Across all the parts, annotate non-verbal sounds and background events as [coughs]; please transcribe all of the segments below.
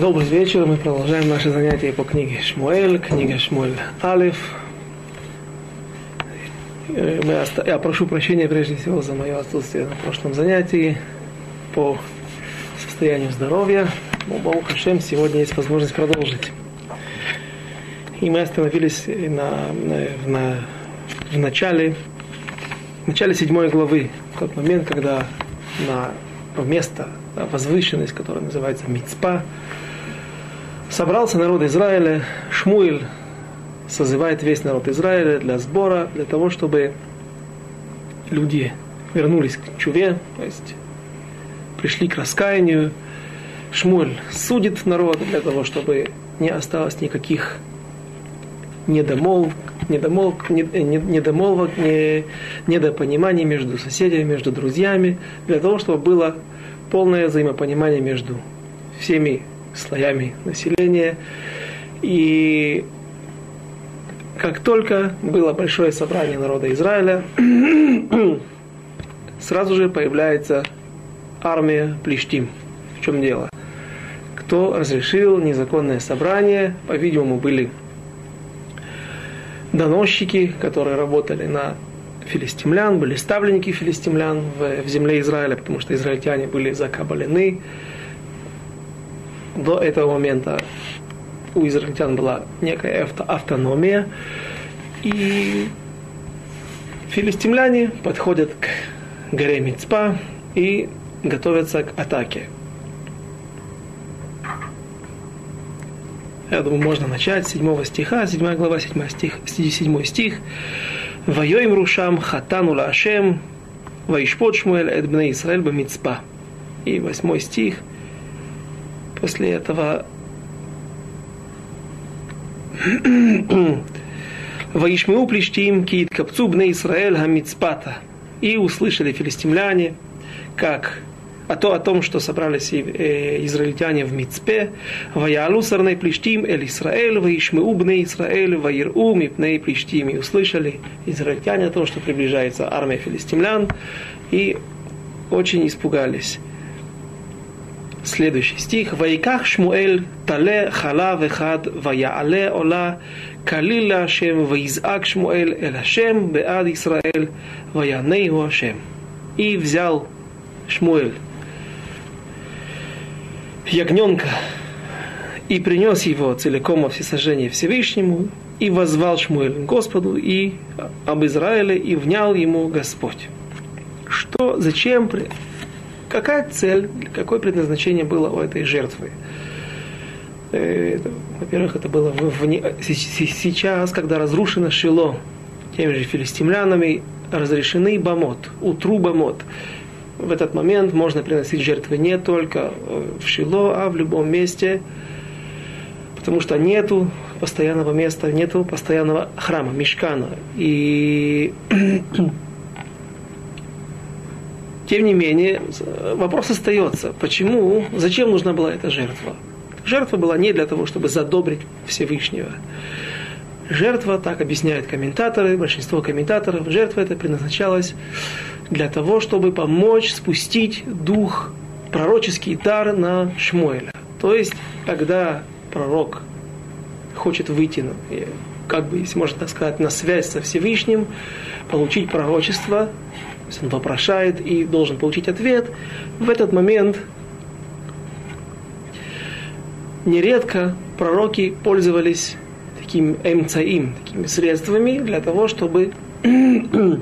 Добрый вечер. Мы продолжаем наши занятия по книге Шмуэль, книга Шмуэль Алиф. Э. Я прошу прощения прежде всего за мое отсутствие на прошлом занятии по состоянию здоровья. Но Богу Хашем сегодня есть возможность продолжить. И мы остановились на, на, на, в начале, в начале седьмой главы, в тот момент, когда на место, возвышенность, которая называется Мицпа, собрался народ Израиля, Шмуэль созывает весь народ Израиля для сбора, для того, чтобы люди вернулись к чуве, то есть пришли к раскаянию. Шмуэль судит народ для того, чтобы не осталось никаких недомолвок, недомолвок, недомолвок не, недопониманий между соседями, между друзьями, для того, чтобы было полное взаимопонимание между всеми слоями населения. И как только было большое собрание народа Израиля, [clears throat] сразу же появляется армия Плештим. В чем дело? Кто разрешил незаконное собрание? По-видимому, были доносчики, которые работали на филистимлян, были ставленники филистимлян в, в земле Израиля, потому что израильтяне были закабалены до этого момента у израильтян была некая авто, автономия, и филистимляне подходят к горе Мицпа и готовятся к атаке. Я думаю, можно начать с 7 стиха, 7 глава, 7 стих, 7 стих. «Воёим рушам хатану лашем, ваишпот шмуэль эд бне Исраэль бамицпа». И 8 стих – После этого Ваишмеу плештим кит капцу бне Исраэль хамицпата. И услышали филистимляне, как а то о том, что собрались э, израильтяне в Мицпе, «Ваялу сарней плештим эль Исраэль, ваишмеу бне Исраэль, ваиру мипней плештим». И услышали израильтяне о том, что приближается армия филистимлян, и очень испугались. Следующий стих. Ваиках Шмуэль тале халав эхад ваяале ола калила Ашем ваизак Шмуэль эль Ашем беад Исраэль ваянейху Ашем. И взял Шмуэль ягненка и принес его целиком во всесожжение Всевышнему, и возвал Шмуэль Господу и об Израиле, и внял ему Господь. Что, зачем какая цель, какое предназначение было у этой жертвы. Э, во-первых, это было в, сейчас, когда разрушено Шило теми же филистимлянами, разрешены бамот, утру бамот. В этот момент можно приносить жертвы не только э, в Шило, а в любом месте, потому что нету постоянного места, нету постоянного храма, мешкана. И Тем не менее, вопрос остается, почему, зачем нужна была эта жертва? Жертва была не для того, чтобы задобрить Всевышнего. Жертва, так объясняют комментаторы, большинство комментаторов, жертва это предназначалась для того, чтобы помочь спустить дух, пророческий дар на Шмуэля. То есть, когда пророк хочет выйти, как бы, если можно так сказать, на связь со Всевышним, получить пророчество, есть он вопрошает и должен получить ответ, в этот момент нередко пророки пользовались таким эмцаим, такими средствами для того, чтобы [clears throat]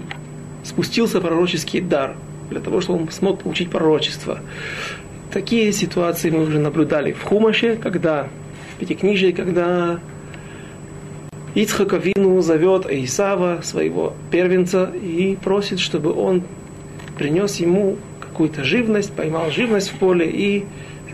спустился пророческий дар, для того, чтобы он смог получить пророчество. Такие ситуации мы уже наблюдали в Хумаше, когда в Пятикнижии, когда Ицхак Авину зовет Исава, своего первенца, и просит, чтобы он принес ему какую-то живность, поймал живность в поле и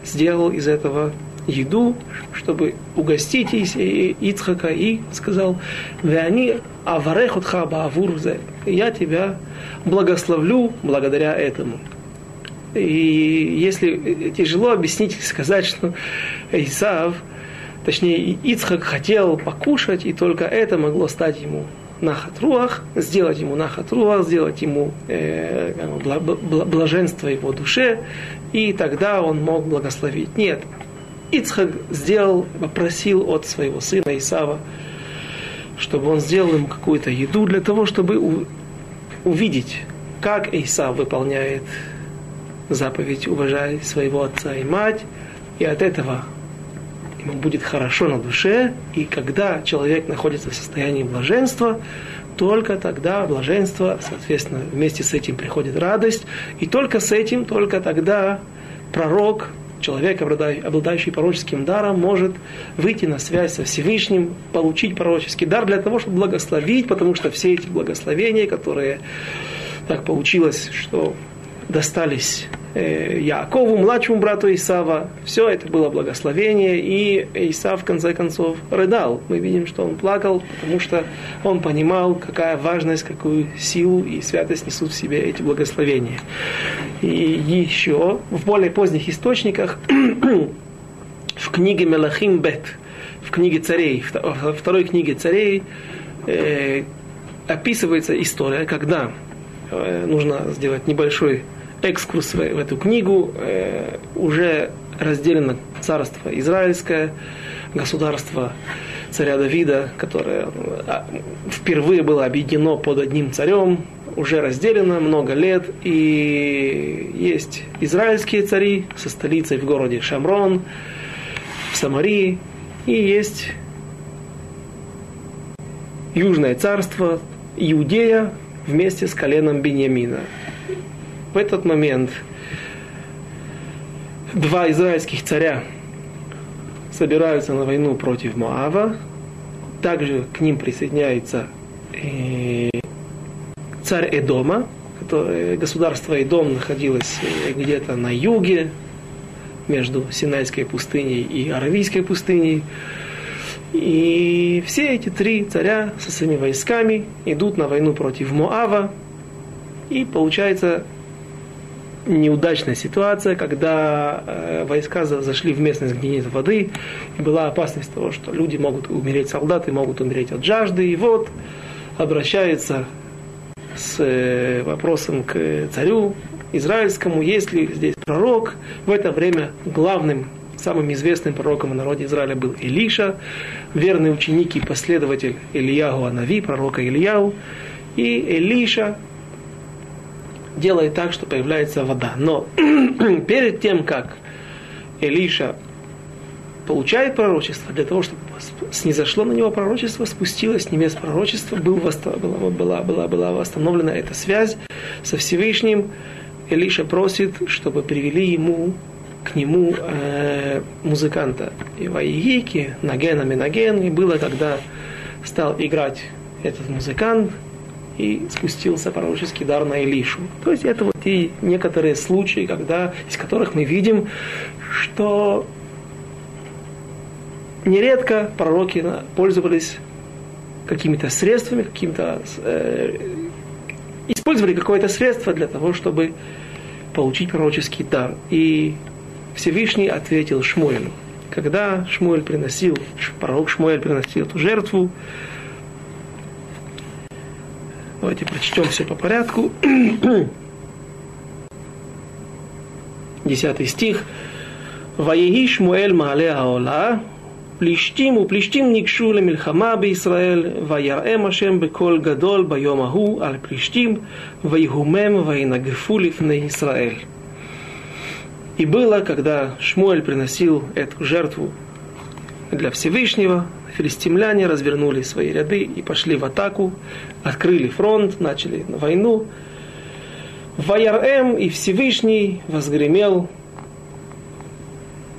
сделал из этого еду, чтобы угостить Ицхака, и сказал, «Веани аварехутха баавурзе» «Я тебя благословлю благодаря этому». И если тяжело объяснить, сказать, что Исав – точнее Ицхак хотел покушать, и только это могло стать ему нахатруах, сделать ему нахатруах, сделать ему э, блаженство его душе, и тогда он мог благословить. Нет, Ицхак сделал, попросил от своего сына Исава, чтобы он сделал ему какую-то еду для того, чтобы увидеть, как Исав выполняет заповедь «Уважай своего отца и мать», и от этого ему будет хорошо на душе, и когда человек находится в состоянии блаженства, только тогда блаженство, соответственно, вместе с этим приходит радость, и только с этим, только тогда пророк, человек, обладающий пророческим даром, может выйти на связь со Всевышним, получить пророческий дар для того, чтобы благословить, потому что все эти благословения, которые так получилось, что достались Якову, младшему брату Исава. Все это было благословение, и Исав в конце концов рыдал. Мы видим, что он плакал, потому что он понимал, какая важность, какую силу и святость несут в себе эти благословения. И еще в более поздних источниках, [clears throat] в книге Мелахим Бет, в книге царей, во второй книге царей, э, описывается история, когда э, нужно сделать небольшой экскурс в, в эту книгу. Э, уже разделено царство израильское, государство царя Давида, которое а, впервые было объединено под одним царем, уже разделено много лет, и есть израильские цари со столицей в городе Шамрон, в Самарии, и есть Южное царство, Иудея вместе с коленом Беньямина в этот момент два израильских царя собираются на войну против Моава. Также к ним присоединяется э, царь Эдома. Которое, государство Эдом находилось э, где-то на юге, между Синайской пустыней и Аравийской пустыней. И все эти три царя со своими войсками идут на войну против Моава. И получается неудачная ситуация, когда э, войска зашли в местность, где нет воды, и была опасность того, что люди могут умереть, солдаты могут умереть от жажды, и вот обращается с э, вопросом к царю израильскому, есть ли здесь пророк. В это время главным, самым известным пророком в народе Израиля был Илиша, верный ученик и последователь Ильяу Анави, пророка Ильяу. И Илиша делает так, что появляется вода. Но [clears throat] перед тем, как Элиша получает пророчество, для того, чтобы снизошло на него пророчество, спустилось с небес пророчество, был была, была, была, была восстановлена эта связь со Всевышним. Элиша просит, чтобы привели ему к нему э, музыканта. И Ваигики, Наген Аминаген, и было, когда стал играть этот музыкант, и спустился пророческий дар на Илишу. То есть это вот и некоторые случаи, когда, из которых мы видим, что нередко пророки пользовались какими-то средствами, каким-то э, использовали какое-то средство для того, чтобы получить пророческий дар. И Всевышний ответил Шмуэлю. Когда Шмуэль приносил, пророк Шмуэль приносил эту жертву, Давайте прочтем все по порядку. [clears throat] Десятый стих. ויהי שמואל מעלה העולה, פלישתים ופלישתים ניגשו למלחמה בישראל, ויראם השם בקול גדול ביום ההוא על פלישתים, ויהומם וינגפו לפני ישראל. И было, когда Шмуэль приносил эту жертву для Всевышнего, филистимляне развернули свои ряды и пошли в атаку, открыли фронт, начали войну. Ваярем и Всевышний возгремел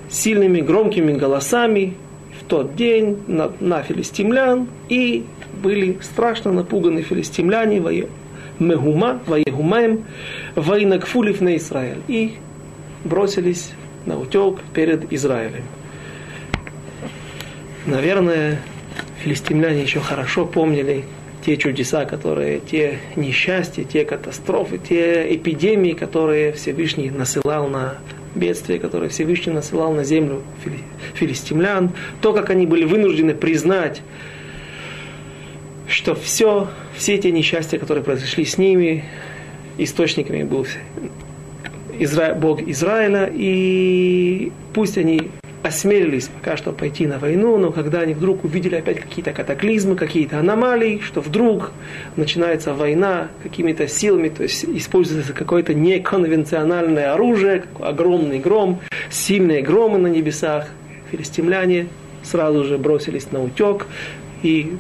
сильными громкими голосами в тот день на, на филистимлян, и были страшно напуганы филистимляне, Мегума, Ваегумаем, Вайнакфулив на Израиль, и бросились на утек перед Израилем. Наверное, филистимляне еще хорошо помнили те чудеса, которые, те несчастья, те катастрофы, те эпидемии, которые Всевышний насылал на бедствия, которые Всевышний насылал на землю филистимлян, то, как они были вынуждены признать, что все, все те несчастья, которые произошли с ними, источниками был Изра... Бог Израиля, и пусть они осмелились пока что пойти на войну, но когда они вдруг увидели опять какие-то катаклизмы, какие-то аномалии, что вдруг начинается война какими-то силами, то есть используется какое-то неконвенциональное оружие, огромный гром, сильные громы на небесах, филистимляне сразу же бросились на утек. И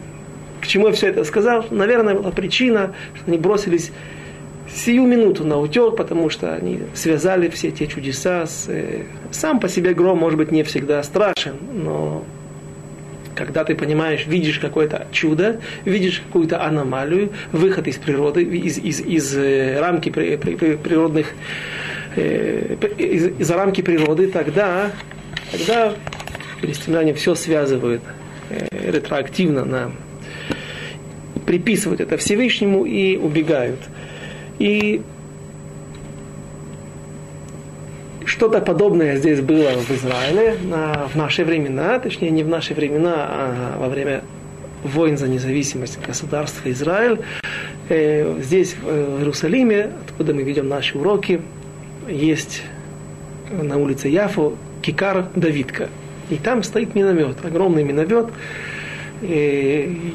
к чему я все это сказал? Наверное, была причина, что они бросились сию минуту на утек, потому что они связали все те чудеса с... Сам по себе гром, может быть, не всегда страшен, но когда ты понимаешь, видишь какое-то чудо, видишь какую-то аномалию, выход из природы, из, из, из э, рамки при, при, природных, э, из, из рамки природы, тогда, тогда палестиняне все связывают э, ретроактивно на приписывают это Всевышнему и убегают. И что-то подобное здесь было в Израиле на, в наши времена, точнее не в наши времена, а во время войн за независимость государства Израиль. Э, здесь, в Иерусалиме, откуда мы ведем наши уроки, есть на улице Яфу Кикар Давидка. И там стоит миномет, огромный миномет. И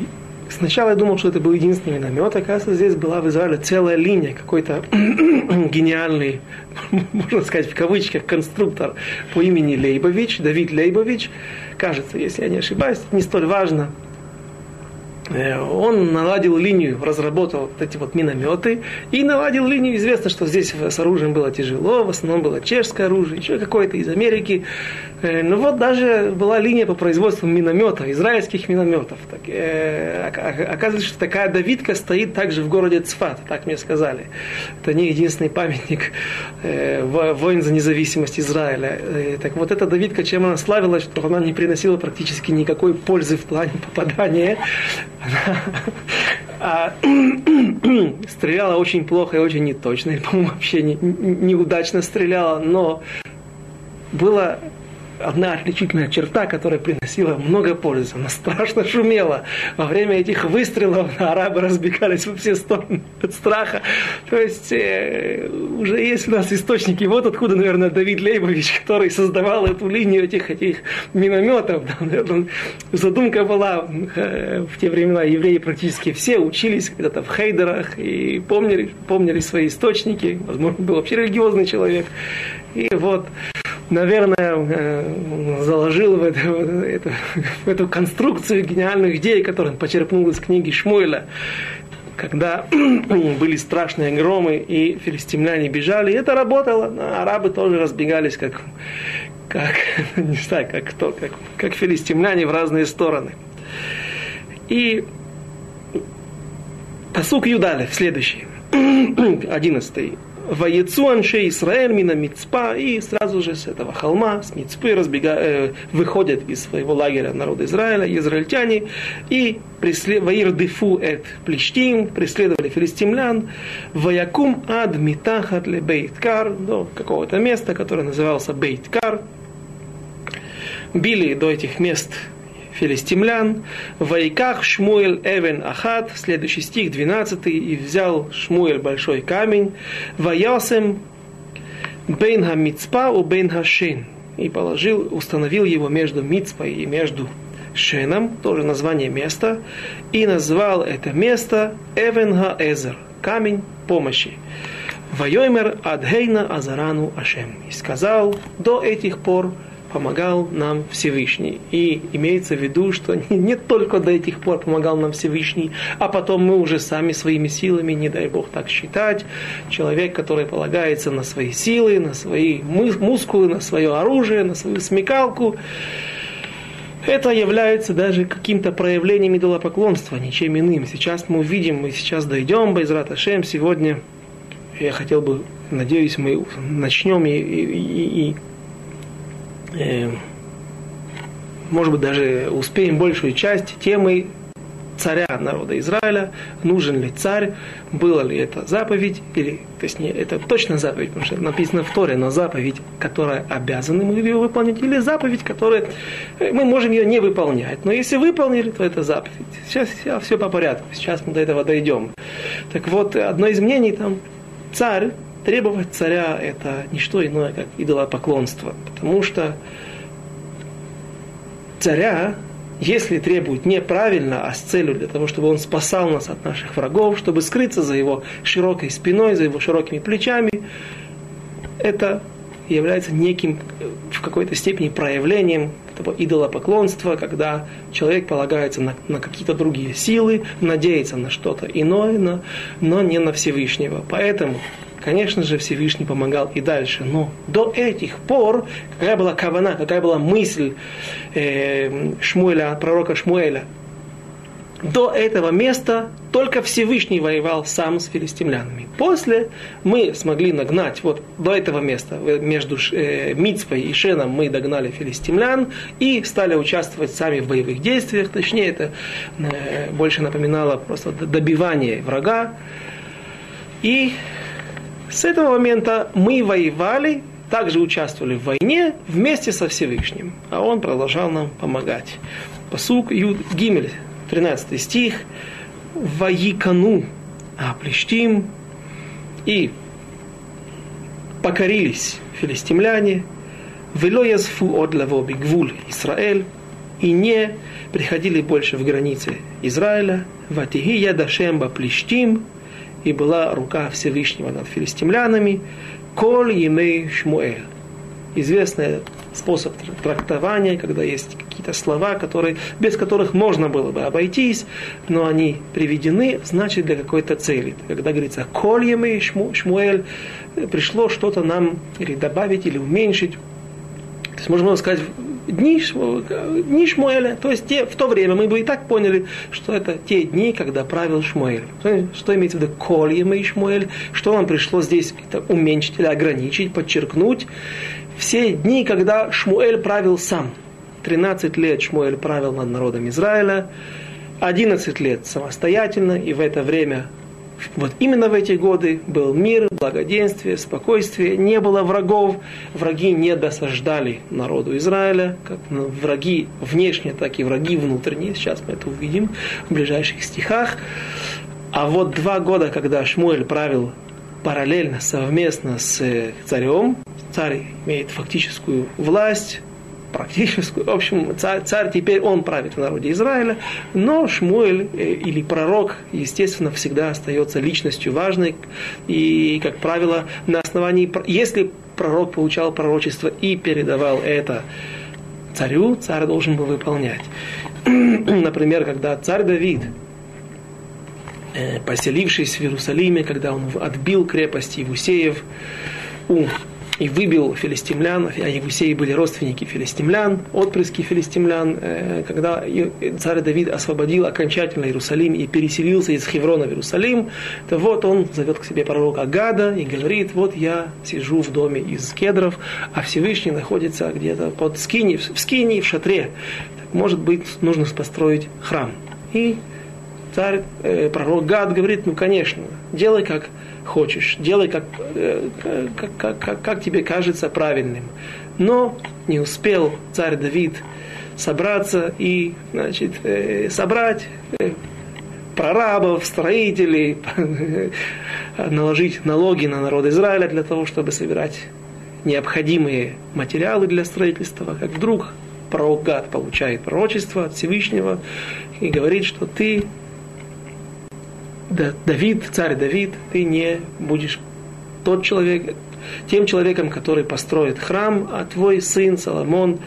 Сначала я думал, что это был единственный миномет, оказывается, здесь была в Израиле целая линия, какой-то [clears throat] гениальный, [laughs] можно сказать в кавычках, конструктор по имени Лейбович, Давид Лейбович, кажется, если я не ошибаюсь, не столь важно, Э, он наладил линию, разработал вот эти вот минометы и наладил линию. Известно, что здесь с оружием было тяжело, в основном было чешское оружие, еще какое-то из Америки. Э, но вот даже была линия по производству минометов, израильских минометов. Так, э, оказывается, что такая давидка стоит также в городе Цфат, так мне сказали. Это не единственный памятник э, войн за независимость Израиля. Э, так вот эта давидка, чем она славилась, что она не приносила практически никакой пользы в плане попадания а, [coughs] стреляла очень плохо и очень неточно, и, по-моему, вообще не, неудачно стреляла, но было одна отличительная черта, которая приносила много пользы. Она страшно шумела. Во время этих выстрелов [laughs] арабы разбегались во все стороны от страха. То есть э, уже есть у нас источники. Вот откуда, наверное, Давид Лейбович, который создавал эту линию этих, этих минометов. Задумка была э, в те времена евреи практически все учились когда-то в хейдерах и помнили, помнили свои источники. Возможно, был вообще религиозный человек. И вот наверное, э, заложил в эту, в эту, в эту конструкцию гениальных идей, которые он почерпнул из книги Шмуэля, когда [clears throat] были страшные громы, и филистимляне бежали, и это работало. Арабы тоже разбегались, как, как [laughs] не знаю, как кто, как, как филистимляне в разные стороны. И посук Юдалев, следующий, [clears throat] одиннадцатый. Ваецу анше Исраэль мина Мицпа, и сразу же с этого холма, с Мицпы, разбега, э, выходят из своего лагеря народа Израиля, израильтяне, и преслед... Ваирдифу эт Плештим, преследовали филистимлян, Ваякум ад Митахат ле Бейткар, до какого-то места, которое назывался Бейткар, били до этих мест филистимлян. Вайках Шмуэль Эвен Ахат, следующий стих, 12, и взял Шмуэль большой камень. Ваясем Бейн Мицпа у Бейн Шен. И положил, установил его между Мицпой и между Шеном, тоже название места, и назвал это место Эвен Эзер, камень помощи. Вайомер Адхейна Азарану Ашем. И сказал, до этих пор помогал нам Всевышний. И имеется в виду, что [laughs] не, только до этих пор помогал нам Всевышний, а потом мы уже сами своими силами, не дай Бог так считать, человек, который полагается на свои силы, на свои мускулы, на свое оружие, на свою смекалку, это является даже каким-то проявлением идолопоклонства, ничем иным. Сейчас мы увидим, мы сейчас дойдем, Байзрат Ашем, сегодня я хотел бы, надеюсь, мы начнем и, и, и может быть, даже успеем большую часть темы царя народа Израиля, нужен ли царь, была ли это заповедь, или, то есть не, это точно заповедь, потому что написано в Торе, но заповедь, которая обязаны мы ее выполнить, или заповедь, которая э, мы можем ее не выполнять. Но если выполнили, то это заповедь. Сейчас все по порядку, сейчас мы до этого дойдем. Так вот, одно из мнений там, царь Требовать царя – это не что иное, как идолопоклонство. Потому что царя, если требует неправильно, а с целью для того, чтобы он спасал нас от наших врагов, чтобы скрыться за его широкой спиной, за его широкими плечами, это является неким, в какой-то степени, проявлением этого идолопоклонства, когда человек полагается на, на какие-то другие силы, надеется на что-то иное, но, но не на Всевышнего. Поэтому Конечно же, Всевышний помогал и дальше. Но до этих пор, какая была кавана, какая была мысль э, Шмуэля, пророка Шмуэля, до этого места только Всевышний воевал сам с филистимлянами. После мы смогли нагнать, вот до этого места, между э, Мицпой и Шеном мы догнали филистимлян и стали участвовать сами в боевых действиях. Точнее, это э, больше напоминало просто добивание врага. И с этого момента мы воевали, также участвовали в войне вместе со Всевышним. А он продолжал нам помогать. Посук Юд Гимель, 13 стих. Ваикану Аплештим. И покорились филистимляне. Вело язфу от лавоби гвуль Израиль. И не приходили больше в границы Израиля. Ватиги ядашемба плештим и была рука Всевышнего над филистимлянами, коль емей шмуэль. Известный способ трактования, когда есть какие-то слова, которые, без которых можно было бы обойтись, но они приведены, значит, для какой-то цели. Когда говорится «коль емей шмуэль», пришло что-то нам или добавить, или уменьшить. То есть можно сказать дни, Шмуэля, то есть те, в то время мы бы и так поняли, что это те дни, когда правил Шмуэль. Что имеется в виду кольем и Шмуэль, что нам пришло здесь это уменьшить или ограничить, подчеркнуть. Все дни, когда Шмуэль правил сам. 13 лет Шмуэль правил над народом Израиля, 11 лет самостоятельно, и в это время вот. Именно в эти годы был мир, благоденствие, спокойствие, не было врагов, враги не досаждали народу Израиля, как враги внешние, так и враги внутренние, сейчас мы это увидим в ближайших стихах. А вот два года, когда Шмуэль правил параллельно, совместно с царем, царь имеет фактическую власть, практическую. В общем, царь, царь теперь он правит в народе Израиля, но Шмуэль э, или пророк, естественно, всегда остается личностью важной. И, как правило, на основании, если пророк получал пророчество и передавал это царю, царь должен был выполнять. [clears throat] Например, когда царь Давид, э, поселившись в Иерусалиме, когда он отбил крепость Евусеев у и выбил филистимлян, а Евусеи были родственники филистимлян, отпрыски филистимлян, э, когда царь Давид освободил окончательно Иерусалим и переселился из Хеврона в Иерусалим, то вот он зовет к себе пророка Гада и говорит, вот я сижу в доме из кедров, а Всевышний находится где-то под скини, в скине, в шатре. Так, может быть, нужно построить храм. И царь, э, пророк Гад говорит, ну, конечно, делай как хочешь, делай как, э, как, как, как, как тебе кажется правильным. Но не успел царь Давид собраться и значит, э, собрать э, прорабов, строителей, [laughs] наложить налоги на народ Израиля для того, чтобы собирать необходимые материалы для строительства, как вдруг пророк Гад получает пророчество от Всевышнего и говорит, что ты Давид, царь Давид, ты не будешь тот человек, тем человеком, который построит храм, а твой сын Соломон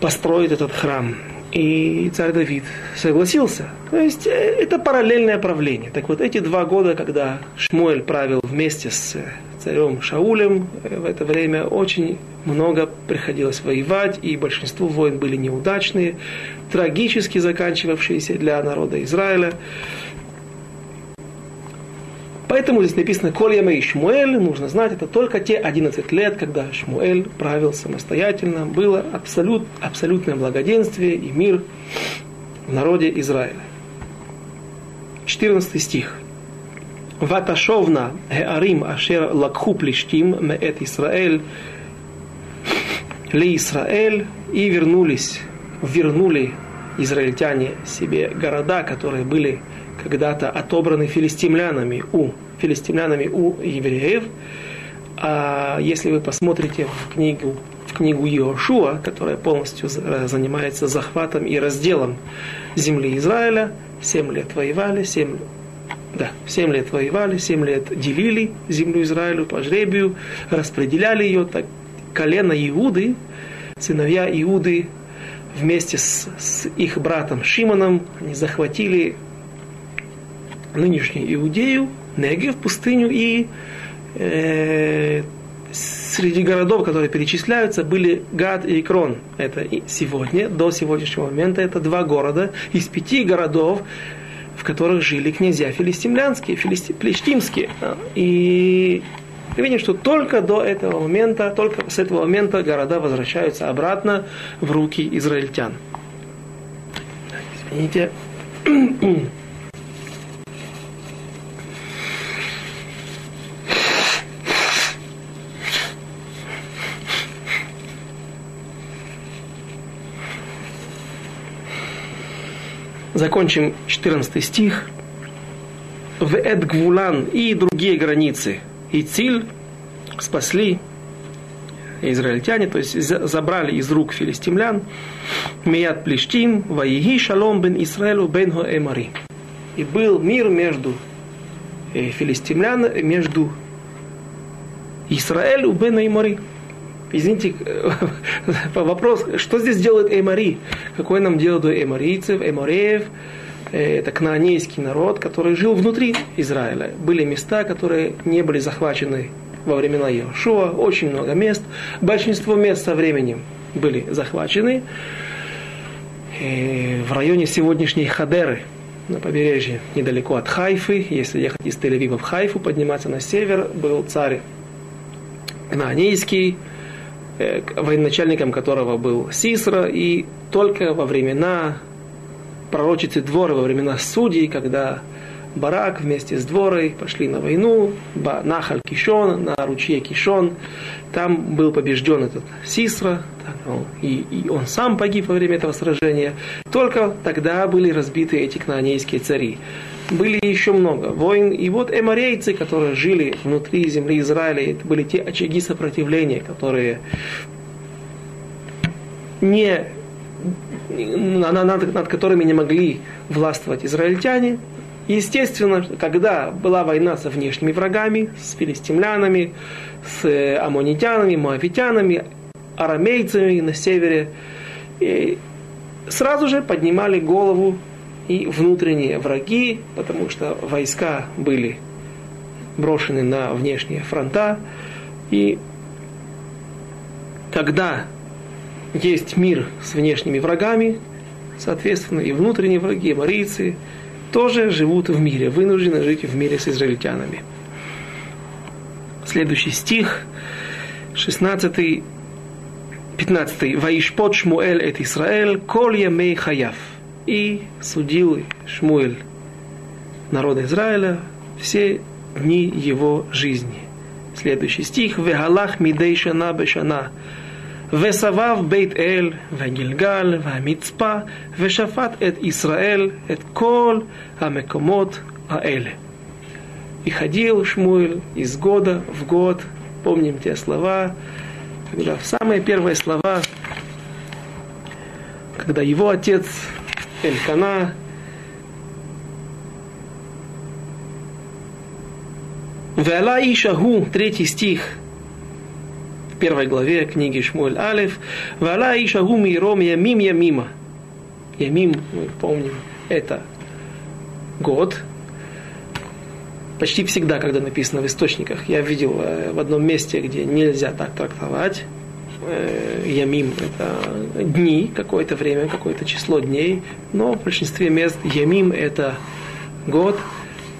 построит этот храм. И царь Давид согласился. То есть э, это параллельное правление. Так вот, эти два года, когда Шмуэль правил вместе с царем Шаулем, э, в это время очень много приходилось воевать, и большинство войн были неудачные, трагически заканчивавшиеся для народа Израиля. Поэтому здесь написано «Кольяме и Шмуэль», нужно знать, это только те 11 лет, когда Шмуэль правил самостоятельно, было абсолют, абсолютное благоденствие и мир в народе Израиля. 14 стих. Ваташовна геарим ашер лакху плештим меэт Исраэль ли Исраэль и вернулись, вернули израильтяне себе города, которые были когда-то отобраны филистимлянами у, филистимлянами у евреев. А если вы посмотрите в книгу в книгу Иошуа, которая полностью занимается захватом и разделом земли Израиля. Семь лет воевали, семь да, семь лет воевали, семь лет делили землю Израилю по жребию, распределяли ее, так колено Иуды, сыновья Иуды вместе с, с их братом Шимоном, они захватили нынешнюю Иудею, Негев, пустыню, и э, среди городов, которые перечисляются, были Гад и Икрон. Это сегодня, до сегодняшнего момента, это два города из пяти городов, в которых жили князья филистимлянские, филисти, плештимские. И мы видим, что только до этого момента, только с этого момента города возвращаются обратно в руки израильтян. Извините. [clears throat] Закончим 14 стих. В Эдгвулан и другие границы. И Циль спасли израильтяне, то есть забрали из рук филистимлян Мият Плештим, Ваиги Шалом бен Исраэлу бен Эмари. И был мир между э, филистимлян, между Израилем бен Эмари. Извините, [laughs] вопрос, что здесь делает Эмари? Какой нам дело до эморийцев, эмореев? Э, это кнаанейский народ, который жил внутри Израиля. Были места, которые не были захвачены во времена Иошуа, очень много мест. Большинство мест со временем были захвачены. И э, в районе сегодняшней Хадеры, на побережье, недалеко от Хайфы, если ехать из Тель-Авива в Хайфу, подниматься на север, был царь Кнаанейский, военачальником которого был Сисра, и только во времена пророчицы Дворы, во времена судей, когда Барак вместе с Дворой пошли на войну, Нахаль Кишон, на ручье Кишон, там был побежден этот Сисра, и, и он сам погиб во время этого сражения. Только тогда были разбиты эти кнаанейские цари были еще много войн. И вот эморейцы, которые жили внутри земли Израиля, это были те очаги сопротивления, которые не, над, над, которыми не могли властвовать израильтяне. Естественно, когда была война со внешними врагами, с филистимлянами, с э, аммонитянами, моавитянами, арамейцами на севере, сразу же поднимали голову и внутренние враги, потому что войска были брошены на внешние фронта. И когда есть мир с внешними врагами, соответственно, и внутренние враги, марийцы, тоже живут в мире, вынуждены жить в мире с израильтянами. Следующий стих, 16 15. «Ваишпот Шмуэль эт Исраэль, кол ямей хаяв» И судил Шмуэль народ Израиля все дни его жизни. Следующий стих. «Вегалах мидей шана бешана, весавав бейт эль, вегильгаль, вамицпа, вешафат эт Исраэль, эт кол, амекомот, аэле». И ходил Шмуэль из года в год. Помним те слова, когда в самые первые слова, когда его отец Элькана. Веала Ишаху, третий стих, в первой главе книги Шмуэль Алиф. Веала Ишаху миром ямим ямима. Ямим, мы помним, это год. Почти всегда, когда написано в источниках, я видел э, в одном месте, где нельзя так трактовать, э, ямим – это дни, какое-то время, какое-то число дней, но в большинстве мест ямим – это год.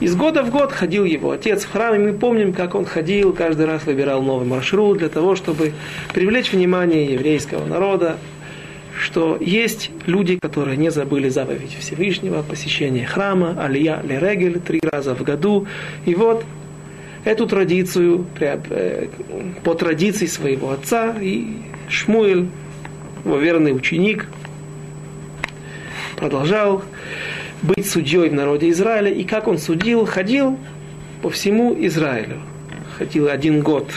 Из года в год ходил его отец в храм, и мы помним, как он ходил, каждый раз выбирал новый маршрут для того, чтобы привлечь внимание еврейского народа, что есть люди, которые не забыли заповедь Всевышнего, посещение храма, алия лерегель три раза в году. И вот эту традицию, э, по традиции своего отца, и Шмуэль, его верный ученик, продолжал быть судьей в народе Израиля. И как он судил, ходил по всему Израилю. Ходил один год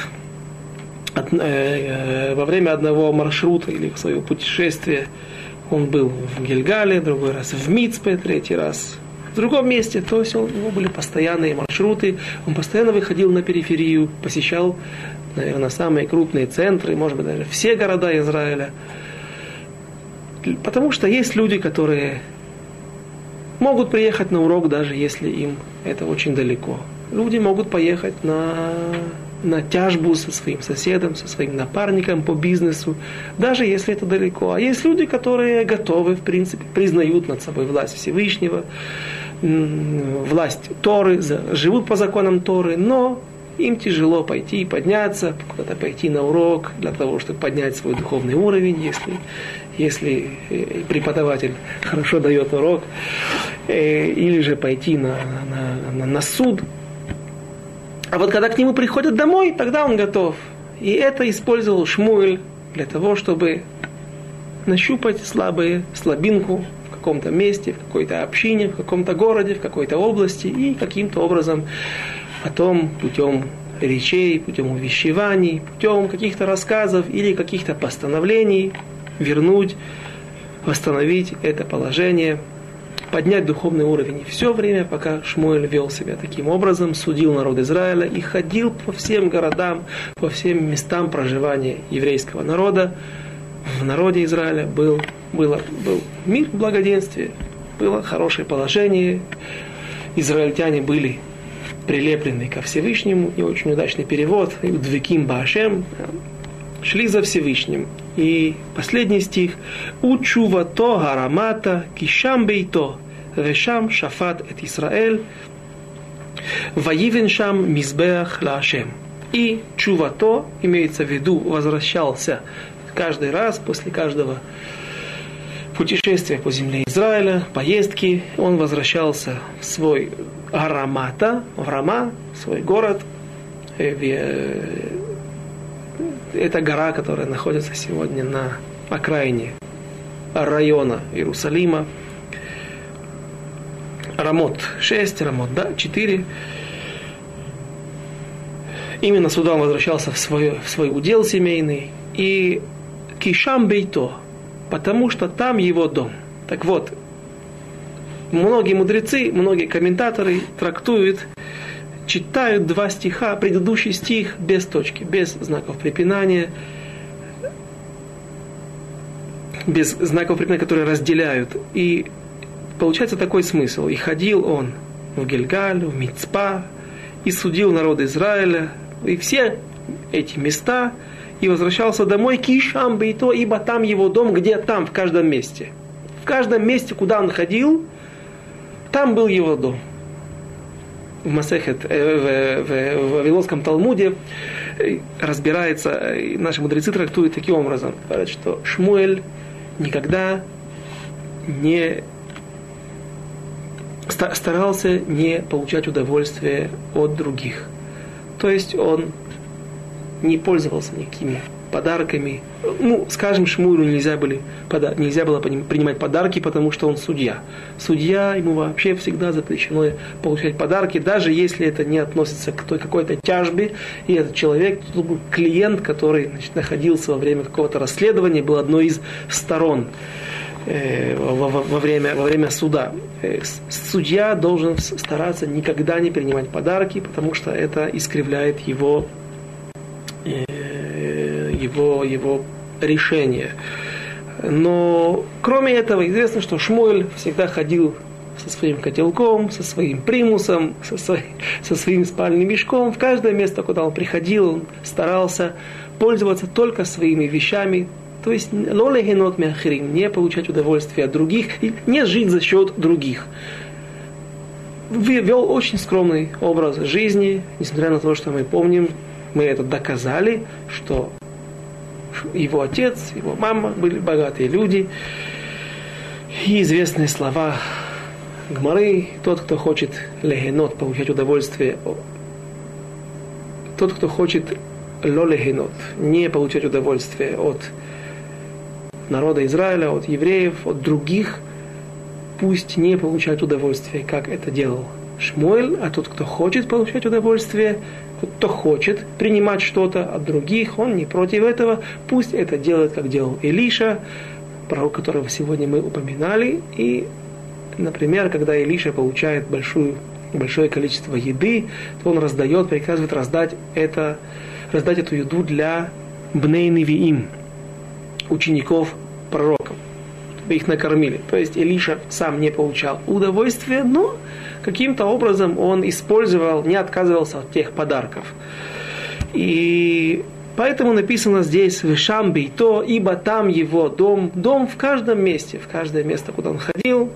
от, э, э, во время одного маршрута или своего путешествия он был в Гильгале, другой раз в Мицпе, третий раз в другом месте. То есть у него были постоянные маршруты, он постоянно выходил на периферию, посещал, наверное, самые крупные центры, может быть, даже все города Израиля. Потому что есть люди, которые могут приехать на урок, даже если им это очень далеко. Люди могут поехать на, на тяжбу со своим соседом, со своим напарником по бизнесу, даже если это далеко. А есть люди, которые готовы, в принципе, признают над собой власть Всевышнего, власть Торы, живут по законам Торы, но им тяжело пойти и подняться, куда-то пойти на урок для того, чтобы поднять свой духовный уровень, если, если э, преподаватель хорошо дает урок, э, или же пойти на, на, на, на суд. А вот когда к нему приходят домой, тогда он готов. И это использовал Шмуэль для того, чтобы нащупать слабые, слабинку каком-то месте, в какой-то общине, в каком-то городе, в какой-то области и каким-то образом потом путем речей, путем увещеваний, путем каких-то рассказов или каких-то постановлений вернуть, восстановить это положение, поднять духовный уровень. И все время, пока Шмуэль вел себя таким образом, судил народ Израиля и ходил по всем городам, по всем местам проживания еврейского народа, в народе Израиля был, было, был мир, благоденствие, было хорошее положение, израильтяне были прилепленный ко Всевышнему, не очень удачный перевод, Двеким Башем, шли за Всевышним. И последний стих. Учувато гарамата кишам бейто, вешам шафат эт Исраэль, воивен шам мизбеах лашем. И чувато, имеется в виду, возвращался каждый раз после каждого путешествия по земле Израиля, поездки, он возвращался в свой Арамата, в Рама, свой город. Э, э, это гора, которая находится сегодня на окраине района Иерусалима. Рамот 6, Рамот да, 4. Именно сюда он возвращался в свой, в свой удел семейный. И Кишам Бейто, потому что там его дом. Так вот, многие мудрецы, многие комментаторы трактуют, читают два стиха, предыдущий стих без точки, без знаков препинания, без знаков препинания, которые разделяют. И получается такой смысл. И ходил он в Гильгаль, в Мицпа, и судил народ Израиля, и все эти места, и возвращался домой кишам бейто, ибо там его дом, где там, в каждом месте. В каждом месте, куда он ходил, там был его дом. В Масехет, э, в, в, в Вавилонском Талмуде э, разбирается, э, наши мудрецы трактуют таким образом, говорят, что Шмуэль никогда не старался не получать удовольствие от других. То есть он не пользовался никакими подарками. Ну, скажем, Шмуру нельзя, были, нельзя было принимать подарки, потому что он судья. Судья, ему вообще всегда запрещено получать подарки, даже если это не относится к той какой-то тяжбе, и этот человек, клиент, который значит, находился во время какого-то расследования, был одной из сторон э, во, во, во, время, во время суда. Э, судья должен стараться никогда не принимать подарки, потому что это искривляет его его, его решение. Но кроме этого известно, что Шмуэль всегда ходил со своим котелком, со своим примусом, со, своим, со своим спальным мешком. В каждое место, куда он приходил, он старался пользоваться только своими вещами, то есть лолегенот мяхрим, не получать удовольствие от других, и не жить за счет других. Вел очень скромный образ жизни, несмотря на то, что мы помним, мы это доказали, что его отец, его мама были богатые люди. И известные слова Гмары, тот, кто хочет легенот, получать удовольствие, тот, кто хочет лолегенот, не получать удовольствие от народа Израиля, от евреев, от других, пусть не получает удовольствие, как это делал Шмуэль, а тот, кто хочет получать удовольствие, кто хочет принимать что-то от других, он не против этого, пусть это делает, как делал Илиша, пророк, которого сегодня мы упоминали, и, например, когда Илиша получает большую, большое количество еды, то он раздает, приказывает раздать, это, раздать эту еду для Бнейны Виим, учеников пророков, их накормили. То есть Илиша сам не получал удовольствия, но каким-то образом он использовал, не отказывался от тех подарков. И поэтому написано здесь в Шамби то, ибо там его дом, дом в каждом месте, в каждое место, куда он ходил,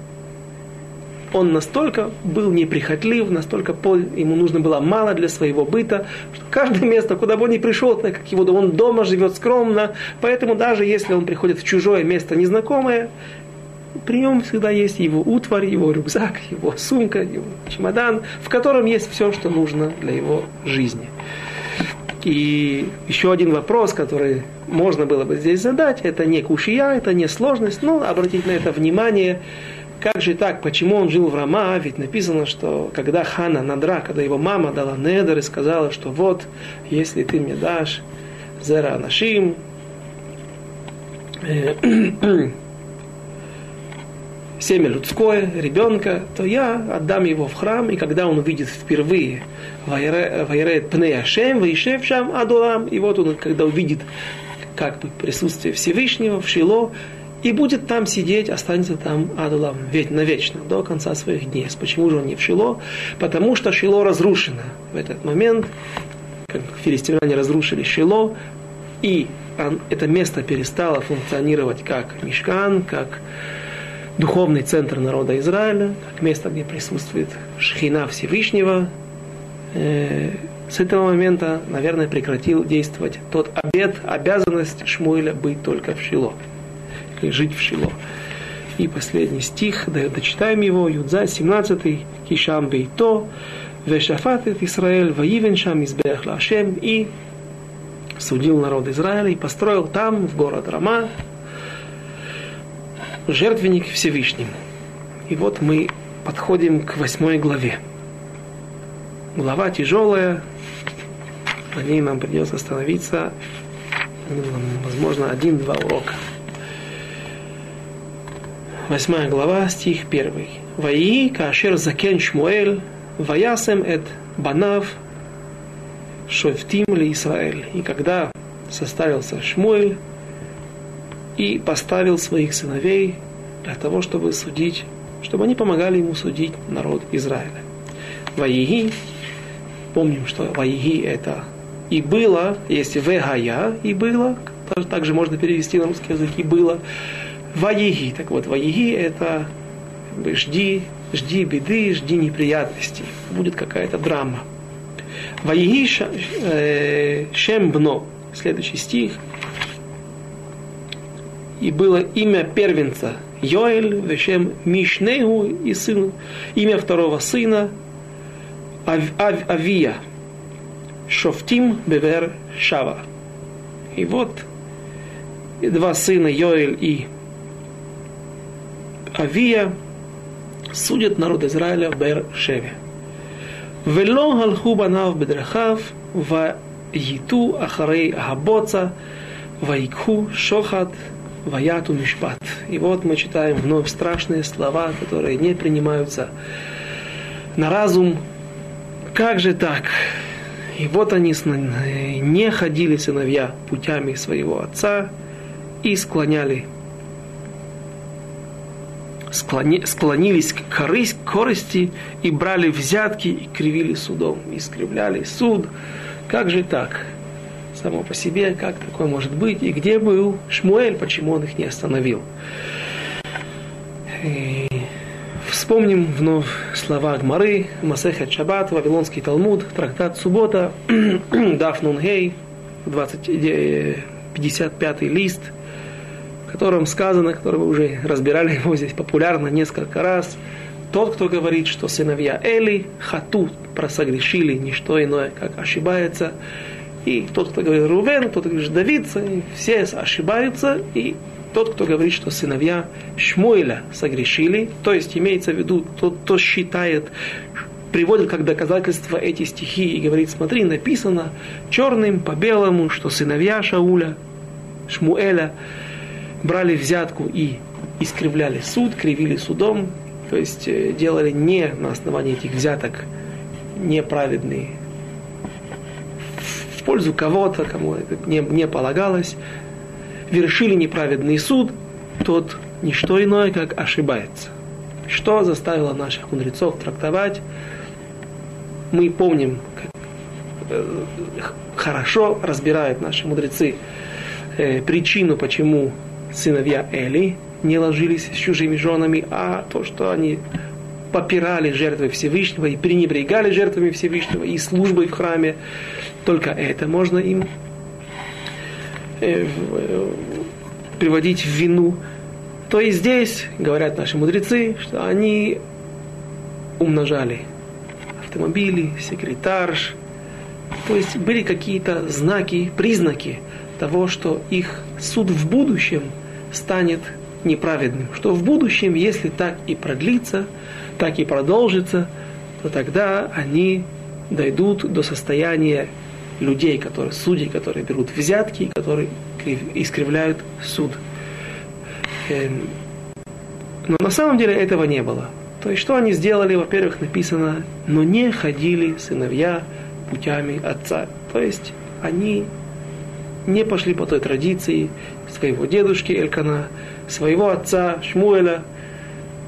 он настолько был неприхотлив, настолько ему нужно было мало для своего быта, что каждое место, куда бы он ни пришел, так как его он дома живет скромно, поэтому даже если он приходит в чужое место незнакомое, при нем всегда есть его утварь, его рюкзак, его сумка, его чемодан, в котором есть все, что нужно для его жизни. И еще один вопрос, который можно было бы здесь задать, это не кушия, это не сложность, но обратить на это внимание, как же так, почему он жил в Рама, ведь написано, что когда Хана Надра, когда его мама дала Недер и сказала, что вот, если ты мне дашь Зера Анашим, э, [clears throat] семя людское, ребенка, то я отдам его в храм, и когда он увидит впервые Вайрет Пней Ашем, Вайшев Шам Адулам, и вот он, когда увидит как бы присутствие Всевышнего в Шило, и будет там сидеть, останется там Адулам, ведь навечно, до конца своих дней. Почему же он не в Шило? Потому что Шило разрушено. В этот момент, как филистимляне разрушили Шило, и это место перестало функционировать как мешкан, как духовный центр народа Израиля, как место, где присутствует Шхина Всевышнего. Э, с этого момента, наверное, прекратил действовать тот обет, обязанность Шмуэля быть только в Шило, жить в Шило. И последний стих, дочитаем его, Юдза, 17 Кишам Бейто, Вешафат Израиль, Ваивен Шам Избех Лашем, и судил народ Израиля и построил там, в город Рама, жертвенник Всевышнему. И вот мы подходим к восьмой главе. Глава тяжелая, на ней нам придется остановиться, возможно, один-два урока. Восьмая глава, стих первый. Ваи кашер закен Шмуэль, ваясем эт банав шофтим ли Исраэль. И когда составился Шмуэль, и поставил своих сыновей для того, чтобы судить, чтобы они помогали ему судить народ Израиля. Ваиги, помним, что Ваиги это и было, есть Вегая и было, также можно перевести на русский язык и было. Ваиги, так вот, Ваиги это жди, жди беды, жди неприятностей, будет какая-то драма. Ваиги э, Шембно, следующий стих, и было имя первенца Йоэль, Вешем Мишнейгу и сын, имя второго сына Ав, Ав, Авия, Шофтим Бевер Шава. И вот и два сына Йоэль и Авия судят народ Израиля в Бер-Шеве. Вело галху банав бедрахав, ва йиту ахарей габоца, ва шохат, Ваяту Мишпат. И вот мы читаем вновь страшные слова, которые не принимаются на разум. Как же так? И вот они не ходили сыновья путями своего отца и склоняли склони, склонились к корысть, корысти и брали взятки и кривили судом, искривляли суд. Как же так? Само по себе, как такое может быть, и где был Шмуэль, почему он их не остановил. И вспомним вновь слова Гмары, Масеха Чабат, Вавилонский Талмуд, трактат Суббота, [clears throat] Даф Нунгей, 55 лист, в котором сказано, который мы уже разбирали его здесь популярно несколько раз, тот, кто говорит, что сыновья Эли, Хату, просогрешили, не что иное, как ошибается, и тот, кто говорит Рувен, тот, кто говорит Давид, все ошибаются. И тот, кто говорит, что сыновья Шмуэля согрешили, то есть имеется в виду тот, кто считает приводит как доказательство эти стихи и говорит, смотри, написано черным по белому, что сыновья Шауля, Шмуэля, брали взятку и искривляли суд, кривили судом, то есть э, делали не на основании этих взяток неправедные пользу кого-то, кому это не, не полагалось, вершили неправедный суд, тот не что иное, как ошибается. Что заставило наших мудрецов трактовать? Мы помним, как э, хорошо разбирают наши мудрецы э, причину, почему сыновья Эли не ложились с чужими женами, а то, что они попирали жертвы Всевышнего и пренебрегали жертвами Всевышнего и службой в храме. Только это можно им э, э, приводить в вину. То и здесь, говорят наши мудрецы, что они умножали автомобили, секретарш. То есть были какие-то знаки, признаки того, что их суд в будущем станет неправедным. Что в будущем, если так и продлится, так и продолжится, то тогда они дойдут до состояния людей, которые судьи, которые берут взятки, которые искривляют суд. Эм, но на самом деле этого не было. То есть, что они сделали? Во-первых, написано, но не ходили сыновья путями отца. То есть, они не пошли по той традиции своего дедушки Элькана, своего отца Шмуэля,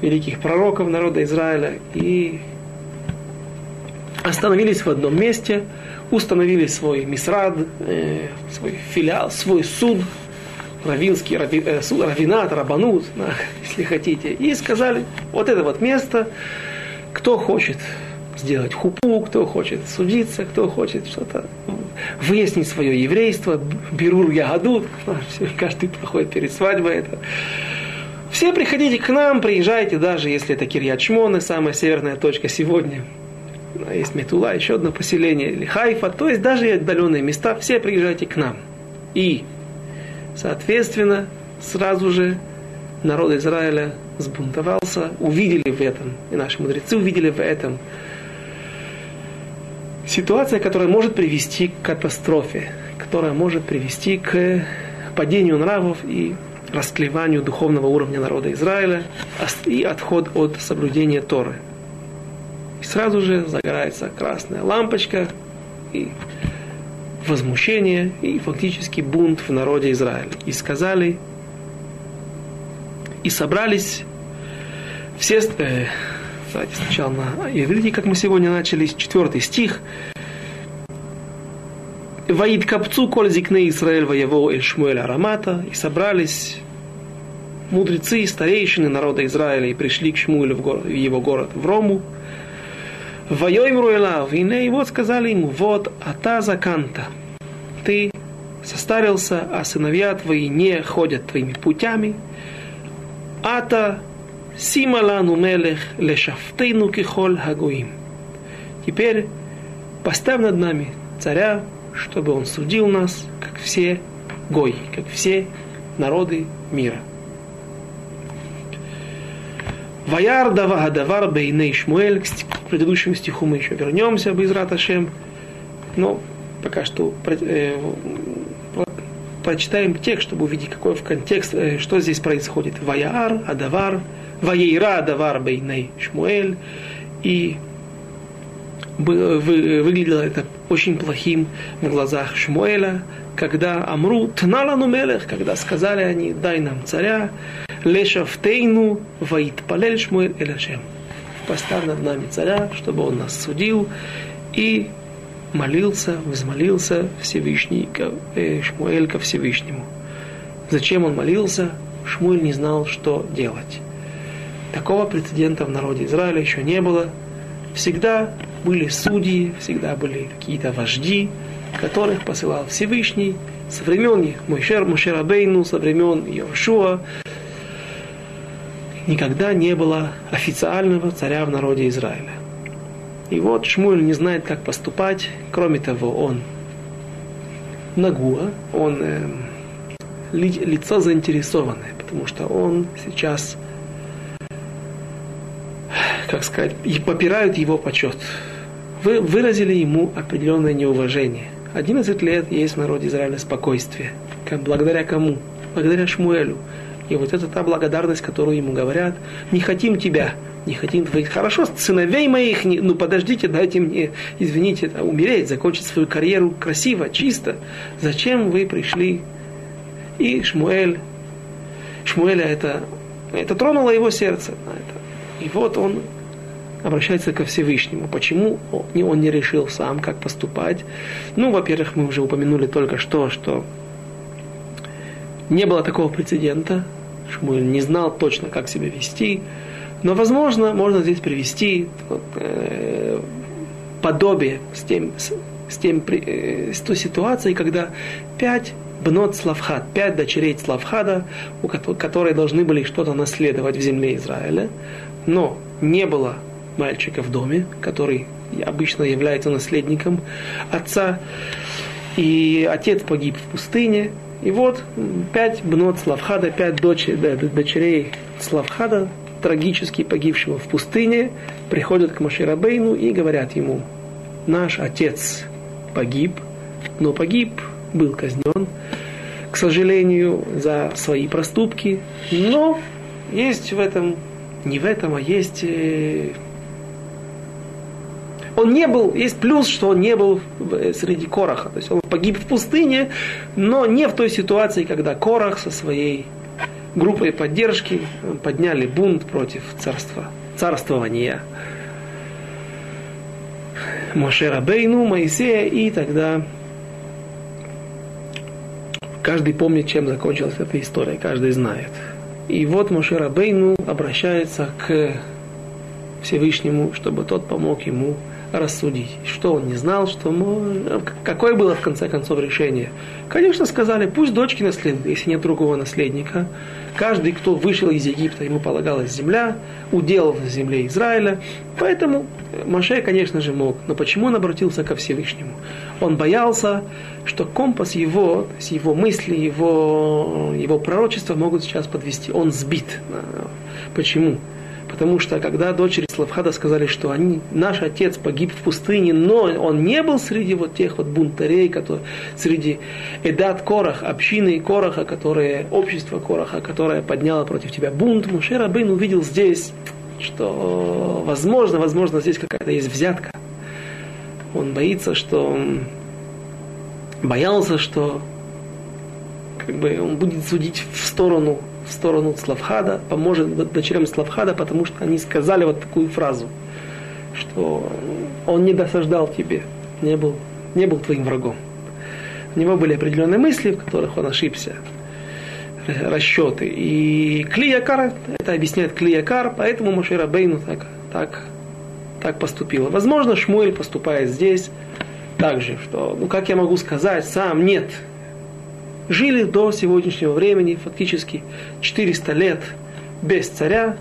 великих пророков народа Израиля, и остановились в одном месте, установили свой мисрад, э, свой филиал, свой суд, равинский рави, э, суд, равинат, рабанут, [laughs] да, если хотите, и сказали, вот это вот место, кто хочет сделать хупу, кто хочет судиться, кто хочет что-то выяснить свое еврейство, берур ягодут, [laughs] каждый проходит перед свадьбой это. Все приходите к нам, приезжайте, даже если это Кирьят Шмоны, самая северная точка сегодня. Есть Метула, еще одно поселение, или Хайфа, то есть даже отдаленные места, все приезжайте к нам. И, соответственно, сразу же народ Израиля сбунтовался, увидели в этом, и наши мудрецы увидели в этом ситуация, которая может привести к катастрофе, которая может привести к падению нравов и расклеванию духовного уровня народа Израиля и отход от соблюдения Торы. Сразу же загорается красная лампочка и возмущение и фактически бунт в народе Израиля. И сказали, и собрались все, э, давайте сначала на иврите, как мы сегодня начали, четвертый стих. Ваид капцу коль зикне Израиль воево эль Арамата. И собрались мудрецы и старейшины народа Израиля и пришли к Шмуэлю в, город, в его город, в Рому. Воем Руэлав, и вот сказали ему, вот, ата заканта, ты состарился, а сыновья твои не ходят твоими путями. Ата сималану мелех лешафтейну кихоль хагуим. Теперь поставь над нами царя, чтобы он судил нас, как все гой, как все народы мира. Ваяр дава гадавар бейней Шмуэль. Предыдущему стиху мы еще вернемся, Безрат Ашем. Но пока что э, прочитаем текст, чтобы увидеть, какой в контекст, э, что здесь происходит. Ваяр, Адавар, Ваейра, Адавар, Бейней, Шмуэль. И выглядело это очень плохим в глазах Шмуэля, когда Амру Тналану Мелех, когда сказали они, дай нам царя, Лешафтейну Ваитпалель Шмуэль Элашем. Поставь над нами царя, чтобы он нас судил, и молился, взмолился Всевышний, э, Шмуэль ко Всевышнему. Зачем он молился? Шмуэль не знал, что делать. Такого прецедента в народе Израиля еще не было. Всегда были судьи, всегда были какие-то вожди, которых посылал Всевышний со времен Мойшер, Мошерабейну, со времен Йошуа. Никогда не было официального царя в народе Израиля. И вот Шмуэль не знает, как поступать. Кроме того, он нагуа, он э, ли, лицо заинтересованное, потому что он сейчас как сказать, и попирают его почет. Вы выразили ему определенное неуважение. 11 лет есть в народе Израиля спокойствие. Как, благодаря кому? Благодаря Шмуэлю. И вот это та благодарность, которую ему говорят, не хотим тебя, не хотим твоих. Хорошо, сыновей моих, не, ну подождите, дайте мне, извините, умереть, закончить свою карьеру красиво, чисто. Зачем вы пришли? И Шмуэль, Шмуэля это, это тронуло его сердце. И вот он обращается ко Всевышнему. Почему он не решил сам, как поступать? Ну, во-первых, мы уже упомянули только что, что не было такого прецедента. Шмуэль не знал точно, как себя вести. Но, возможно, можно здесь привести вот, э, подобие с, тем, с, с, тем, э, с той ситуацией, когда пять бнот Славхад, пять дочерей Славхада, у которые должны были что-то наследовать в земле Израиля, но не было мальчика в доме, который обычно является наследником отца, и отец погиб в пустыне, и вот пять бнот Славхада, пять да, дочерей Славхада, трагически погибшего в пустыне, приходят к Маширабейну и говорят ему, наш отец погиб, но погиб, был казнен, к сожалению, за свои проступки, но есть в этом, не в этом, а есть э, он не был, есть плюс, что он не был среди Короха. То есть он погиб в пустыне, но не в той ситуации, когда Корах со своей группой поддержки подняли бунт против царства, царствования Моше Бейну, Моисея, и тогда каждый помнит, чем закончилась эта история, каждый знает. И вот Моше Бейну обращается к Всевышнему, чтобы тот помог ему рассудить. Что он не знал, что какое было в конце концов решение. Конечно, сказали, пусть дочки наследуют, если нет другого наследника. Каждый, кто вышел из Египта, ему полагалась земля, удел в земле Израиля. Поэтому Маше, конечно же, мог. Но почему он обратился ко Всевышнему? Он боялся, что компас его, его мысли, его, его пророчества могут сейчас подвести. Он сбит. Почему? Потому что когда дочери Славхада сказали, что они, наш отец погиб в пустыне, но он не был среди вот тех вот бунтарей, которые, среди Эдат Корах, общины Кораха, которые, общество Кораха, которое подняло против тебя бунт, Муше Рабын увидел здесь, что возможно, возможно, здесь какая-то есть взятка. Он боится, что боялся, что как бы он будет судить в сторону в сторону Славхада, поможет дочерям Славхада, потому что они сказали вот такую фразу, что он не досаждал тебе, не был, не был твоим врагом. У него были определенные мысли, в которых он ошибся, расчеты. И Клиякар, это объясняет Клиякар, поэтому Машира Бейну так, так, так поступила. Возможно, Шмуэль поступает здесь так же, что, ну как я могу сказать, сам нет, жили до сегодняшнего времени, фактически 400 лет без царя,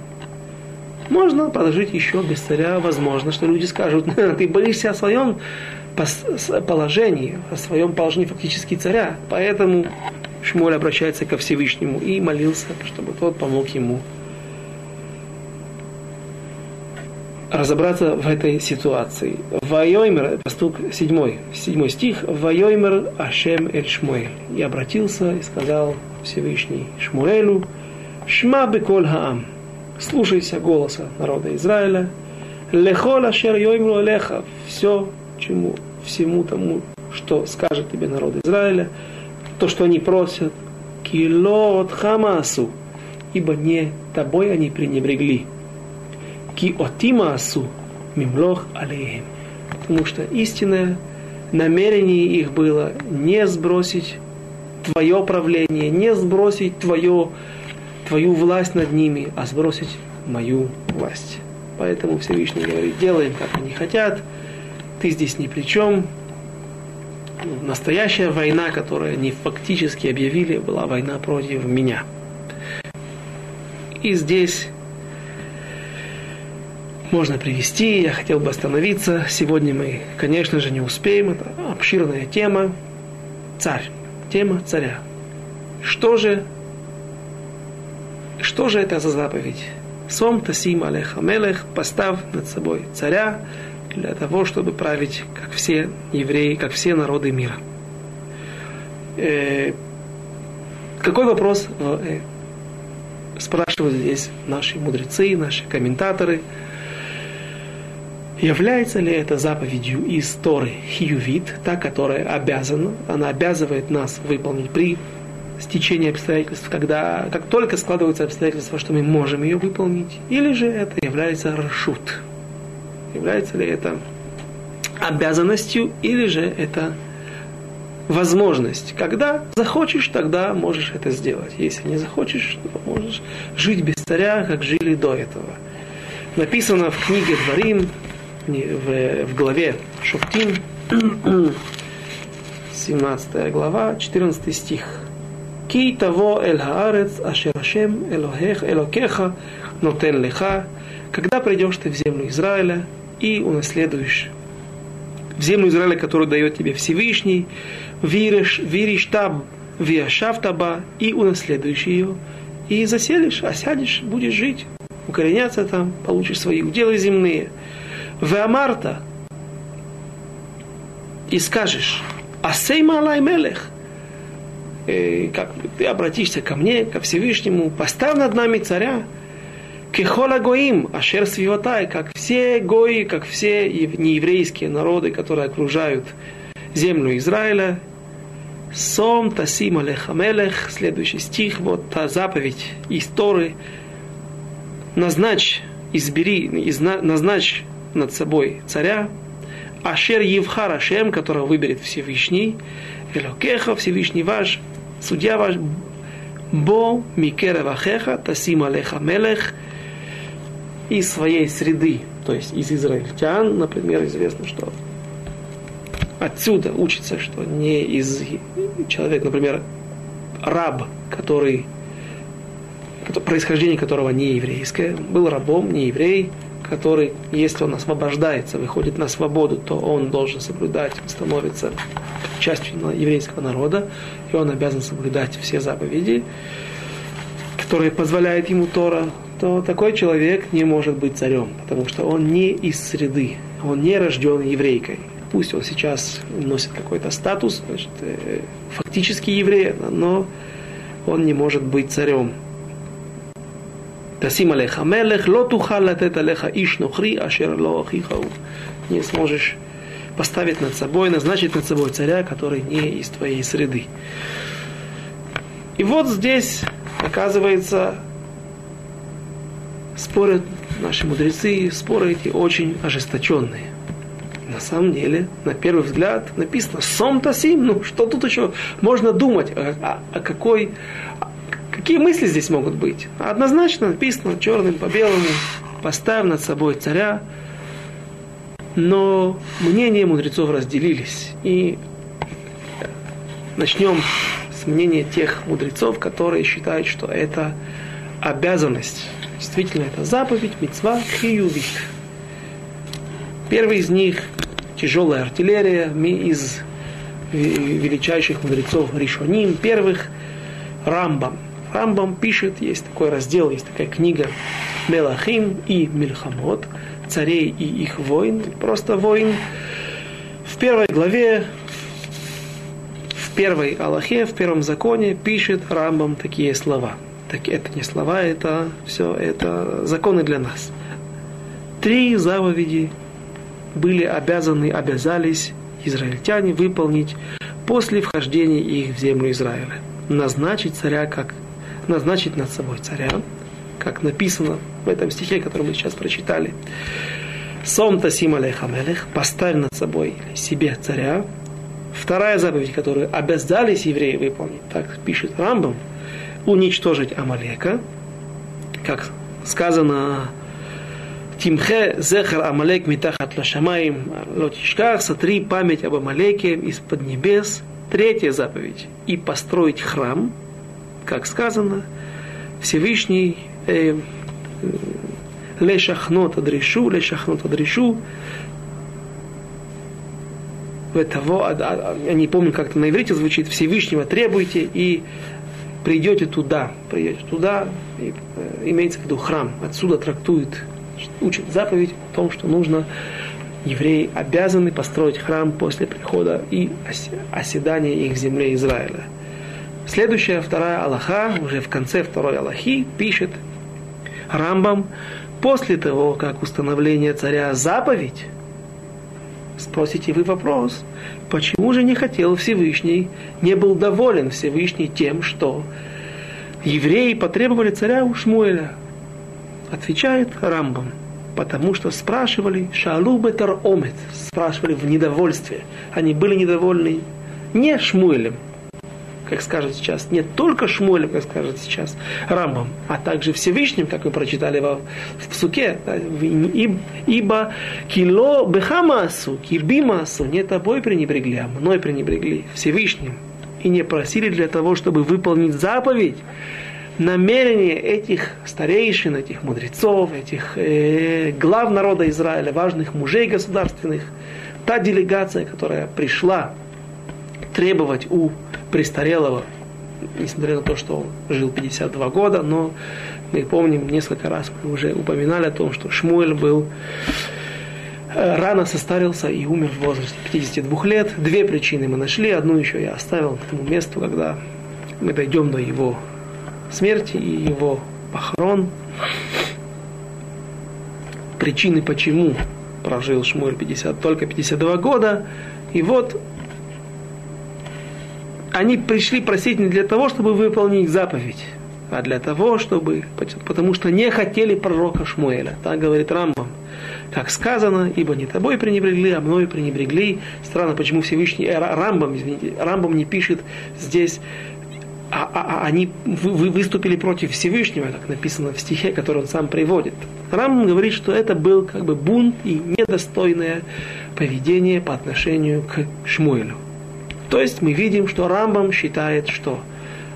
можно прожить еще без царя. Возможно, что люди скажут, [laughs] ты боишься о своем положении, о своем положении фактически царя. Поэтому Шмоль обращается ко Всевышнему и молился, чтобы тот помог ему разобраться в этой ситуации. Вайоймер, постук 7, 7 стих, Вайоймер Ашем Эль Шмуэль. И обратился и сказал Всевышний Шмуэлю, Шма беколь хаам, слушайся голоса народа Израиля, лехол ашер йоймру алеха, все, чему, всему тому, что скажет тебе народ Израиля, то, что они просят, килот хамасу, ибо не тобой они пренебрегли. Ки отима асу мимлох алеем. Потому что истинное намерение их было не сбросить твое правление, не сбросить твое, твою власть над ними, а сбросить мою власть. Поэтому Всевышний говорит, делаем, как они хотят, ты здесь ни при чем. Настоящая война, которую они фактически объявили, была война против меня. И здесь можно привести, я хотел бы остановиться. Сегодня мы, конечно же, не успеем, это обширная тема. Царь, тема царя. Что же, что же это за заповедь? Сом тасим алеха мелех, поставь над собой царя для того, чтобы править, как все евреи, как все народы мира. Э, какой вопрос э, спрашивают здесь наши мудрецы, наши комментаторы? Является ли это заповедью из Торы хиювит, та, которая обязана, она обязывает нас выполнить при стечении обстоятельств, когда как только складываются обстоятельства, что мы можем ее выполнить, или же это является рашут, является ли это обязанностью, или же это возможность. Когда захочешь, тогда можешь это сделать. Если не захочешь, то можешь жить без царя, как жили до этого. Написано в книге Дворим, в, в главе Шуфтин, [clears throat] 17 глава, 14 стих. Ки того эль хаарец ашер элохех элокеха нотен леха. Когда придешь ты в землю Израиля и унаследуешь в землю Израиля, которую дает тебе Всевышний, веришь, веришь там, виашав таба, и унаследуешь ее, и заселишь, осядешь, будешь жить, укореняться там, получишь свои уделы земные. В Амарта и скажешь, Асей Малай Мелех, как ты обратишься ко мне, ко Всевышнему, поставь над нами царя, Кехола Гоим, Ашер Свивотай, как все гои, как все нееврейские народы, которые окружают землю Израиля. Сом Тасим Алехамелех, следующий стих, вот та заповедь из Торы. Назначь, избери, изна, назначь над собой царя, Ашер Евхар Ашем, которого выберет Всевышний, Элокеха, Всевышний ваш, судья ваш, Бо Микера Вахеха, Тасим Алеха Мелех, из своей среды, то есть из израильтян, например, известно, что отсюда учится, что не из человека, например, раб, который происхождение которого не еврейское, был рабом, не еврей, который, если он освобождается, выходит на свободу, то он должен соблюдать, становится частью еврейского народа, и он обязан соблюдать все заповеди, которые позволяет ему Тора, то такой человек не может быть царем, потому что он не из среды, он не рожден еврейкой. Пусть он сейчас носит какой-то статус, значит, э, фактически еврей, но он не может быть царем. Тасим алеха мелех, ло тухал латет алеха иш нохри, ашер ло ахихау. Не сможешь поставить над собой, назначить над собой царя, который не из твоей среды. И вот здесь, оказывается, спорят наши мудрецы, споры эти очень ожесточенные. На самом деле, на первый взгляд, написано «Сом тасим», ну что тут еще можно думать, о, о, о какой, Какие мысли здесь могут быть? Однозначно написано черным по белому, поставь над собой царя, но мнения мудрецов разделились. И начнем с мнения тех мудрецов, которые считают, что это обязанность. Действительно, это заповедь, мецва, хиювит. Первый из них – тяжелая артиллерия, из величайших мудрецов Ришоним, первых – Рамбам – Рамбам пишет, есть такой раздел, есть такая книга Мелахим и Мильхамот, царей и их войн, просто войн. В первой главе, в первой Аллахе, в первом законе пишет Рамбам такие слова. Так это не слова, это все, это законы для нас. Три заповеди были обязаны, обязались израильтяне выполнить после вхождения их в землю Израиля. Назначить царя как назначить над собой царя, как написано в этом стихе, который мы сейчас прочитали. Сом тасим алейхамелех, поставь над собой себе царя. Вторая заповедь, которую обязались евреи выполнить, так пишет Рамбам, уничтожить Амалека, как сказано Тимхе зехар Амалек митахат лашамаим лотишках, сотри память об Амалеке из-под небес. Третья заповедь. И построить храм – как сказано, Всевышний э, лешахнот адрешу, лешахнот адрешу, того, а, а, я не помню, как это на иврите звучит, Всевышнего требуйте и придете туда, придете туда, и, э, имеется в виду храм, отсюда трактует, учит заповедь о том, что нужно. Евреи обязаны построить храм после прихода и оседания их в земле Израиля. Следующая, вторая Аллаха, уже в конце второй Аллахи, пишет Рамбам, после того, как установление царя заповедь, спросите вы вопрос, почему же не хотел Всевышний, не был доволен Всевышний тем, что евреи потребовали царя у Шмуэля? Отвечает Рамбам – потому что спрашивали шалу бетар омет, спрашивали в недовольстве. Они были недовольны не Шмуэлем, как скажет сейчас, не только Шмуэлем, как скажет сейчас Рамбом, а также Всевышним, как мы прочитали во, в Псуке, ибо кило бехамасу, кирбимасу, не тобой пренебрегли, а мной пренебрегли, Всевышним, и не просили для того, чтобы выполнить заповедь, намерение этих старейшин, этих мудрецов, этих э, глав народа Израиля, важных мужей государственных, та делегация, которая пришла требовать у престарелого, несмотря на то, что он жил 52 года, но мы помним, несколько раз мы уже упоминали о том, что Шмуэль был э, рано состарился и умер в возрасте 52 лет. Две причины мы нашли. Одну еще я оставил к тому месту, когда мы дойдем до его смерти и его похорон. Причины, почему прожил Шмуэль 50, только 52 года. И вот они пришли просить не для того, чтобы выполнить заповедь, а для того, чтобы, потому что не хотели пророка Шмуэля. Так говорит Рамбам. Как сказано, ибо не тобой пренебрегли, а мною пренебрегли. Странно, почему Всевышний, э, Рамбам, извините, Рамбам не пишет здесь а, а, а они вы, выступили против Всевышнего, так написано в стихе, который он сам приводит. Рам говорит, что это был как бы бунт и недостойное поведение по отношению к Шмуэлю. То есть мы видим, что Рамбам считает, что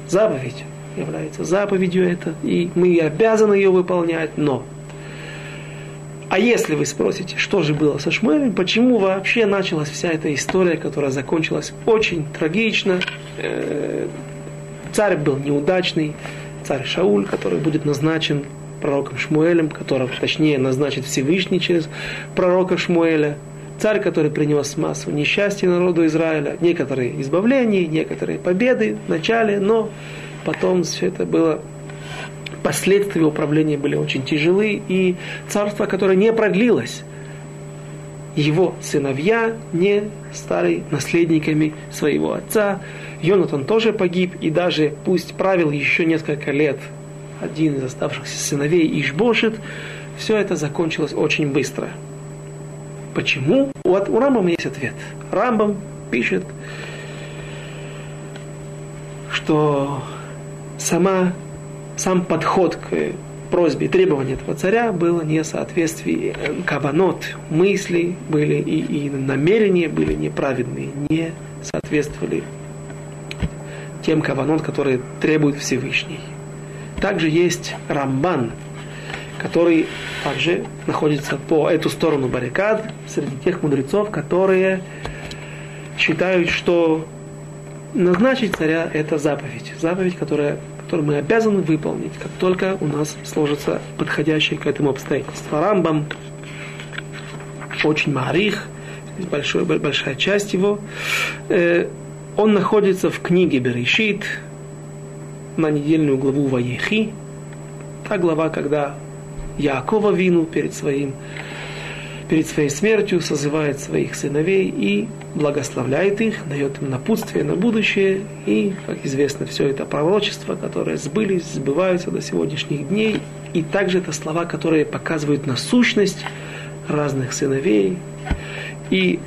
заповедь является заповедью это, и мы обязаны ее выполнять, но а если вы спросите, что же было со Шмуэлем, почему вообще началась вся эта история, которая закончилась очень трагично, э, Царь был неудачный, царь Шауль, который будет назначен пророком Шмуэлем, которого, точнее, назначит Всевышний через пророка Шмуэля. Царь, который принес массу несчастья народу Израиля, некоторые избавления, некоторые победы в начале, но потом все это было последствия управления были очень тяжелы, и царство, которое не продлилось, его сыновья не стали наследниками своего отца, Йонатан тоже погиб, и даже пусть правил еще несколько лет один из оставшихся сыновей Ишбошит, все это закончилось очень быстро. Почему? Вот у Рамбама есть ответ. Рамбам пишет, что сама, сам подход к просьбе и требованию этого царя было не соответствие каванот, мысли были и, и намерения были неправедные, не соответствовали тем каванот, которые требует Всевышний. Также есть Рамбан, который также находится по эту сторону баррикад, среди тех мудрецов, которые считают, что назначить царя – это заповедь. Заповедь, которая, которую мы обязаны выполнить, как только у нас сложится подходящее к этому обстоятельство. Рамбам очень марих, большой, большая часть его, э, он находится в книге Берешит на недельную главу Ваехи. Та глава, когда Якова Вину перед своим перед своей смертью созывает своих сыновей и благословляет их, дает им напутствие на будущее. И, как известно, все это пророчество, которое сбылись, сбываются до сегодняшних дней. И также это слова, которые показывают насущность разных сыновей. И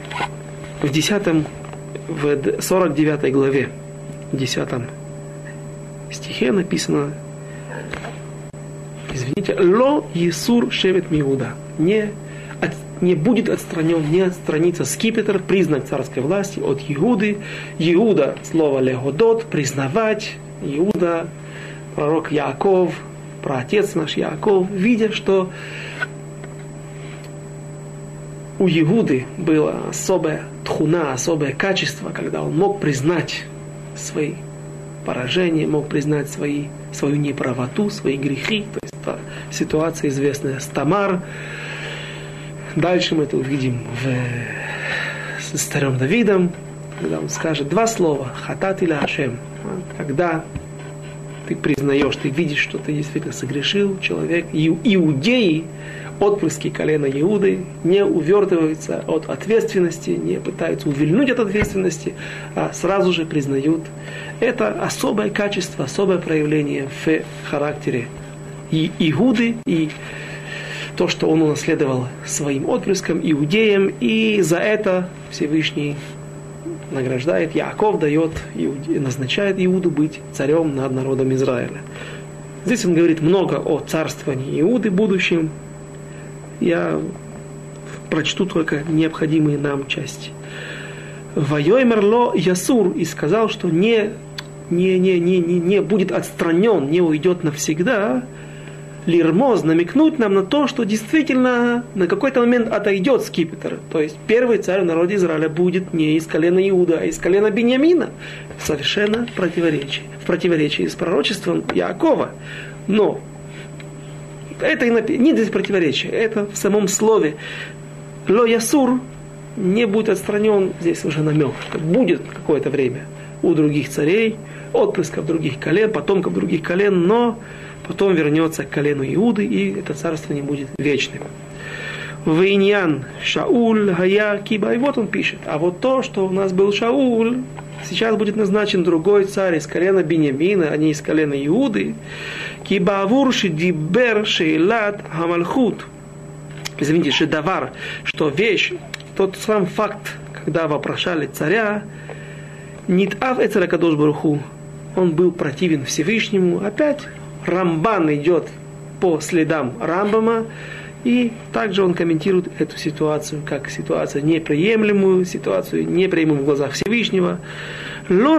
в десятом в 49 главе, 10 стихе написано, извините, «Ло Есур шевет Миуда» не, от, не будет отстранен, не отстранится скипетр, признак царской власти от Иуды. Иуда, слово легодот, признавать. Иуда, пророк Яков, праотец наш Яков, видя, что у Иуды было особое тхуна, особое качество, когда он мог признать свои поражение, мог признать свои, свою неправоту, свои грехи. То есть та ситуация известная с Тамар. Дальше мы это увидим в, с царем Давидом, когда он скажет два слова «хатат или Ашем». Когда ты признаешь, ты видишь, что ты действительно согрешил, человек, иудеи, отпрыски колена Иуды не увертываются от ответственности, не пытаются увильнуть от ответственности, а сразу же признают. Это особое качество, особое проявление в характере и Иуды, и то, что он унаследовал своим отпрыском, иудеям, и за это Всевышний награждает, Яков дает, назначает Иуду быть царем над народом Израиля. Здесь он говорит много о царствовании Иуды будущем. Я прочту только необходимые нам части. Вайоймерло Ясур и сказал, что не, не, не, не, не, не будет отстранен, не уйдет навсегда, лирмоз, намекнуть нам на то, что действительно на какой-то момент отойдет скипетр. То есть первый царь в народе Израиля будет не из колена Иуда, а из колена Беньямина. Совершенно противоречие. В противоречии с пророчеством Иакова. Но это и напи- не здесь противоречие, это в самом слове. Ло Ясур не будет отстранен, здесь уже намек, что будет какое-то время у других царей, отпрысков других колен, потомков других колен, но потом вернется к колену Иуды, и это царство не будет вечным. Вейньян Шауль Гая Киба. И вот он пишет. А вот то, что у нас был Шауль, сейчас будет назначен другой царь из колена Бениамина, а не из колена Иуды. Киба Авур Дибер Шейлат Хамальхут. Извините, шедавар, что вещь, тот сам факт, когда вопрошали царя, Нитав Эцеракадош Баруху, он был противен Всевышнему, опять Рамбан идет по следам Рамбама, и также он комментирует эту ситуацию как ситуацию неприемлемую, ситуацию неприемлемую в глазах Всевышнего. Ло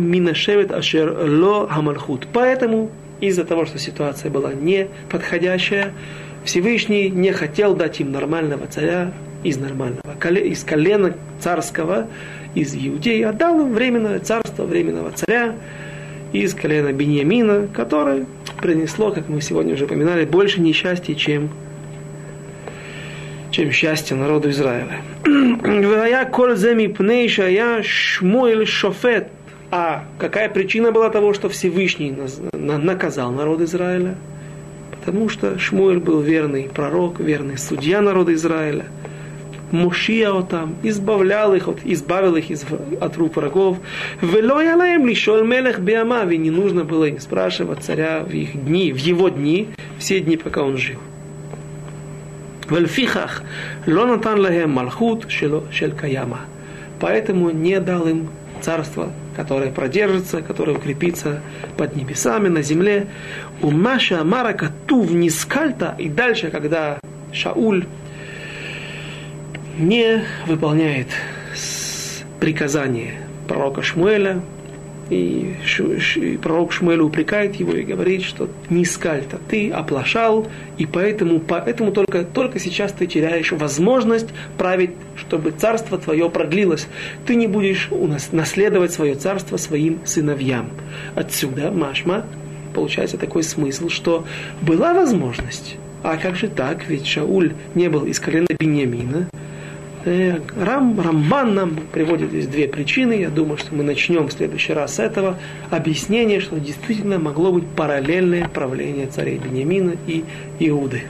минашевет ашер ло хамальхут. Поэтому из-за того, что ситуация была неподходящая, Всевышний не хотел дать им нормального царя из нормального, из колена царского, из Иудеи, а дал им временное царство, временного царя, из колена Беньямина, которое принесло, как мы сегодня уже упоминали, больше несчастья, чем, чем счастье народу Израиля. [clears throat] А какая причина была того, что Всевышний наказал народ Израиля? Потому что Шмуэль был верный пророк, верный судья народа Израиля – Их, от, избавил их от рук врагов. Вело ялаем лишол мелех биамав, и не нужно было им спрашивать царя в их дни, в его дни, все дни, пока он жил. Вельфихах лонатан лахем малхут шел каяма. Поэтому не дал им царство, которое продержится, которое укрепится под небесами, на земле. У Маша Марака Тув Нискальта, и дальше, когда Шауль не выполняет приказание пророка Шмуэля, и пророк Шмуэль упрекает его и говорит, что не скальта, ты оплошал, и поэтому, поэтому только, только сейчас ты теряешь возможность править, чтобы царство твое продлилось. Ты не будешь у нас наследовать свое царство своим сыновьям. Отсюда, Машма, получается такой смысл, что была возможность, а как же так, ведь Шауль не был из колена Беньямина, Рам, Рамбан нам приводит здесь две причины. Я думаю, что мы начнем в следующий раз с этого объяснения, что действительно могло быть параллельное правление царей Бениамина и Иуды.